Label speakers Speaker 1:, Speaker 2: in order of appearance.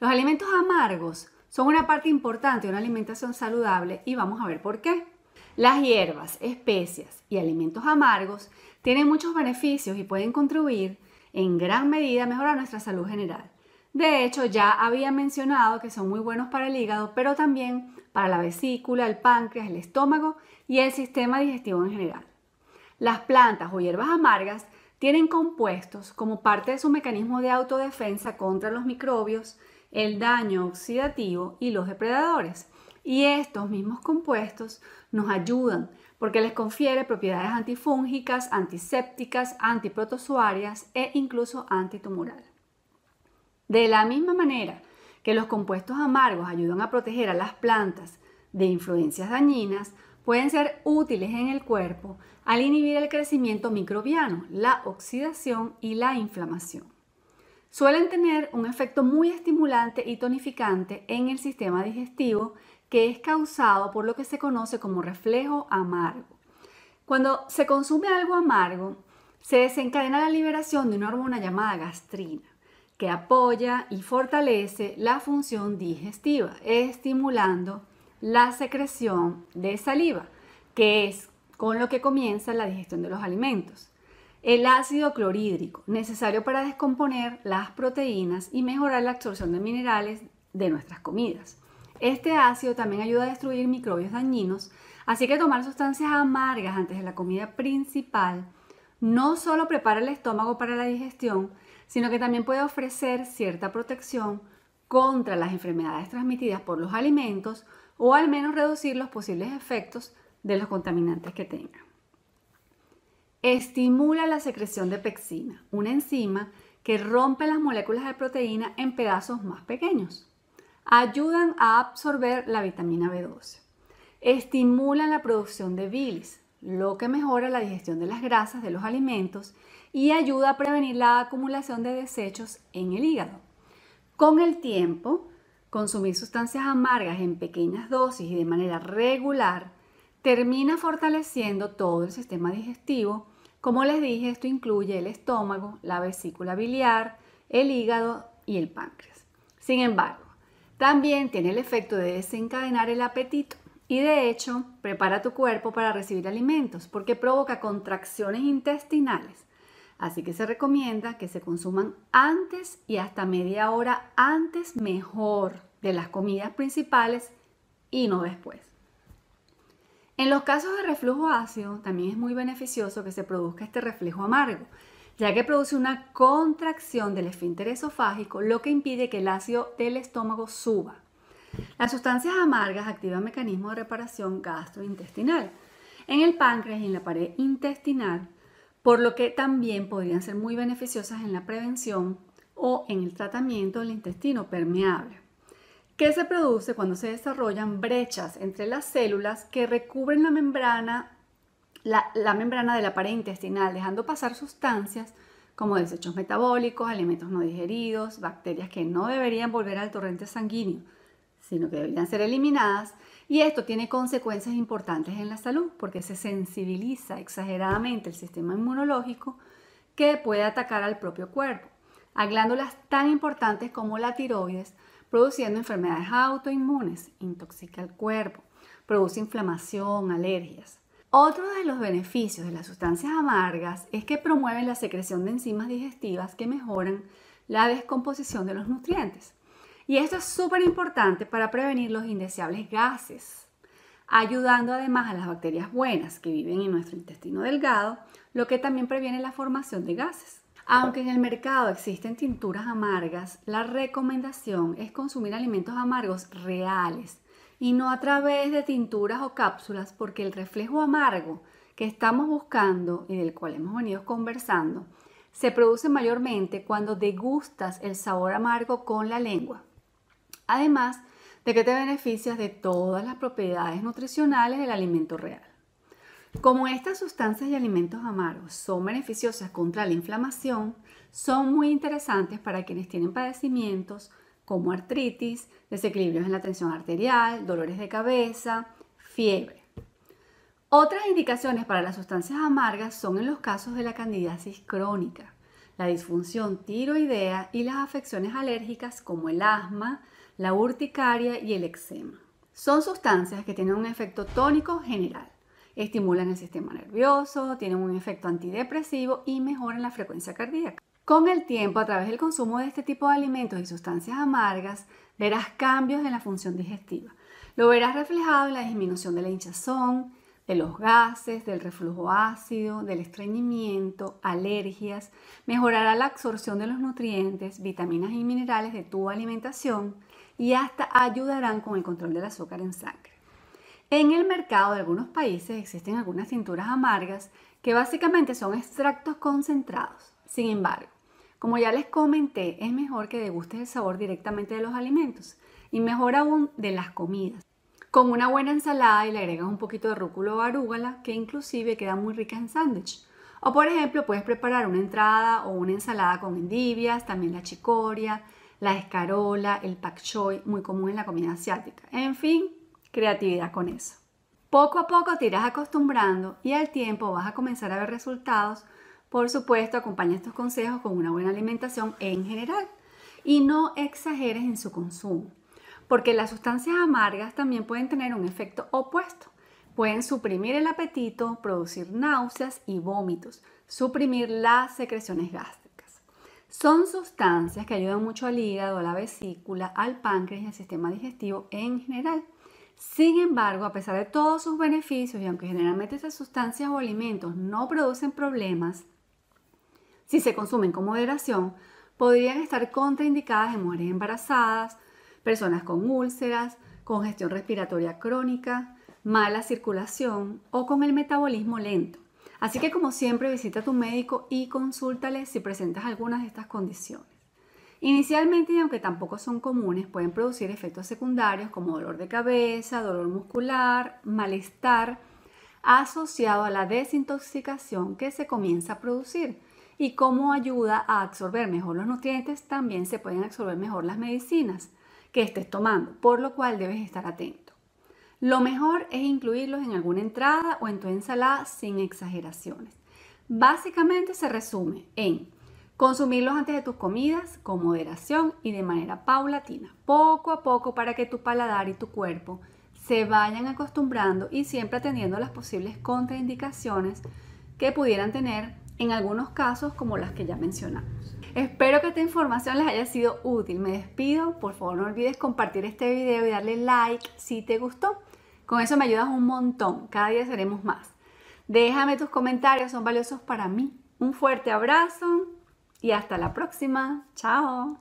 Speaker 1: Los alimentos amargos son una parte importante de una alimentación saludable y vamos a ver por qué. Las hierbas, especias y alimentos amargos tienen muchos beneficios y pueden contribuir en gran medida a mejorar nuestra salud general. De hecho, ya había mencionado que son muy buenos para el hígado, pero también para la vesícula, el páncreas, el estómago y el sistema digestivo en general. Las plantas o hierbas amargas tienen compuestos como parte de su mecanismo de autodefensa contra los microbios, el daño oxidativo y los depredadores. Y estos mismos compuestos nos ayudan porque les confiere propiedades antifúngicas, antisépticas, antiprotozoarias e incluso antitumoral. De la misma manera que los compuestos amargos ayudan a proteger a las plantas de influencias dañinas, pueden ser útiles en el cuerpo al inhibir el crecimiento microbiano, la oxidación y la inflamación. Suelen tener un efecto muy estimulante y tonificante en el sistema digestivo que es causado por lo que se conoce como reflejo amargo. Cuando se consume algo amargo, se desencadena la liberación de una hormona llamada gastrina que apoya y fortalece la función digestiva, estimulando la secreción de saliva, que es con lo que comienza la digestión de los alimentos. El ácido clorhídrico, necesario para descomponer las proteínas y mejorar la absorción de minerales de nuestras comidas. Este ácido también ayuda a destruir microbios dañinos, así que tomar sustancias amargas antes de la comida principal no solo prepara el estómago para la digestión, sino que también puede ofrecer cierta protección contra las enfermedades transmitidas por los alimentos o al menos reducir los posibles efectos de los contaminantes que tengan. Estimula la secreción de pexina, una enzima que rompe las moléculas de proteína en pedazos más pequeños. Ayudan a absorber la vitamina B12. Estimulan la producción de bilis, lo que mejora la digestión de las grasas de los alimentos y ayuda a prevenir la acumulación de desechos en el hígado. Con el tiempo, consumir sustancias amargas en pequeñas dosis y de manera regular termina fortaleciendo todo el sistema digestivo. Como les dije, esto incluye el estómago, la vesícula biliar, el hígado y el páncreas. Sin embargo, también tiene el efecto de desencadenar el apetito y de hecho prepara tu cuerpo para recibir alimentos porque provoca contracciones intestinales Así que se recomienda que se consuman antes y hasta media hora antes mejor de las comidas principales y no después. En los casos de reflujo ácido también es muy beneficioso que se produzca este reflejo amargo, ya que produce una contracción del esfínter esofágico, lo que impide que el ácido del estómago suba. Las sustancias amargas activan mecanismos de reparación gastrointestinal. En el páncreas y en la pared intestinal por lo que también podrían ser muy beneficiosas en la prevención o en el tratamiento del intestino permeable, que se produce cuando se desarrollan brechas entre las células que recubren la membrana, la, membrana de la pared intestinal, dejando pasar sustancias como desechos metabólicos, alimentos no digeridos, bacterias que no deberían volver al torrente sanguíneo, sino que deberían ser eliminadas y esto tiene consecuencias importantes en la salud porque se sensibiliza exageradamente el sistema inmunológico que puede atacar al propio cuerpo, a glándulas tan importantes como la tiroides, produciendo enfermedades autoinmunes, intoxica el cuerpo, produce inflamación, alergias. Otro de los beneficios de las sustancias amargas es que promueven la secreción de enzimas digestivas que mejoran la descomposición de los nutrientes. Y esto es súper importante para prevenir los indeseables gases, ayudando además a las bacterias buenas que viven en nuestro intestino delgado, lo que también previene la formación de gases. Aunque en el mercado existen tinturas amargas, la recomendación es consumir alimentos amargos reales y no a través de tinturas o cápsulas porque el reflejo amargo que estamos buscando y del cual hemos venido conversando se produce mayormente cuando degustas el sabor amargo con la lengua además de que te beneficias de todas las propiedades nutricionales del alimento real. Como estas sustancias y alimentos amargos son beneficiosas contra la inflamación, son muy interesantes para quienes tienen padecimientos como artritis, desequilibrios en la tensión arterial, dolores de cabeza, fiebre. Otras indicaciones para las sustancias amargas son en los casos de la candidiasis crónica, la disfunción tiroidea y las afecciones alérgicas como el asma, la urticaria y el eczema. Son sustancias que tienen un efecto tónico general. Estimulan el sistema nervioso, tienen un efecto antidepresivo y mejoran la frecuencia cardíaca. Con el tiempo, a través del consumo de este tipo de alimentos y sustancias amargas, verás cambios en la función digestiva. Lo verás reflejado en la disminución de la hinchazón, de los gases, del reflujo ácido, del estreñimiento, alergias, mejorará la absorción de los nutrientes, vitaminas y minerales de tu alimentación y hasta ayudarán con el control del azúcar en sangre. En el mercado de algunos países existen algunas tinturas amargas que básicamente son extractos concentrados. Sin embargo, como ya les comenté, es mejor que degustes el sabor directamente de los alimentos y mejor aún de las comidas con una buena ensalada y le agregas un poquito de rúculo o arúgala, que inclusive queda muy rica en sándwich. O por ejemplo, puedes preparar una entrada o una ensalada con endivias, también la chicoria, la escarola, el pak choi, muy común en la comida asiática. En fin, creatividad con eso. Poco a poco te irás acostumbrando y al tiempo vas a comenzar a ver resultados. Por supuesto, acompaña estos consejos con una buena alimentación en general y no exageres en su consumo porque las sustancias amargas también pueden tener un efecto opuesto. Pueden suprimir el apetito, producir náuseas y vómitos, suprimir las secreciones gástricas. Son sustancias que ayudan mucho al hígado, a la vesícula, al páncreas y al sistema digestivo en general. Sin embargo, a pesar de todos sus beneficios y aunque generalmente estas sustancias o alimentos no producen problemas, si se consumen con moderación, podrían estar contraindicadas en mujeres embarazadas, personas con úlceras, congestión respiratoria crónica, mala circulación o con el metabolismo lento. Así que como siempre visita a tu médico y consúltale si presentas algunas de estas condiciones. Inicialmente, y aunque tampoco son comunes, pueden producir efectos secundarios como dolor de cabeza, dolor muscular, malestar, asociado a la desintoxicación que se comienza a producir. Y como ayuda a absorber mejor los nutrientes, también se pueden absorber mejor las medicinas que estés tomando, por lo cual debes estar atento. Lo mejor es incluirlos en alguna entrada o en tu ensalada sin exageraciones. Básicamente se resume en consumirlos antes de tus comidas con moderación y de manera paulatina, poco a poco para que tu paladar y tu cuerpo se vayan acostumbrando y siempre atendiendo las posibles contraindicaciones que pudieran tener en algunos casos como las que ya mencionamos. Espero que esta información les haya sido útil. Me despido. Por favor, no olvides compartir este video y darle like si te gustó. Con eso me ayudas un montón. Cada día seremos más. Déjame tus comentarios, son valiosos para mí. Un fuerte abrazo y hasta la próxima. Chao.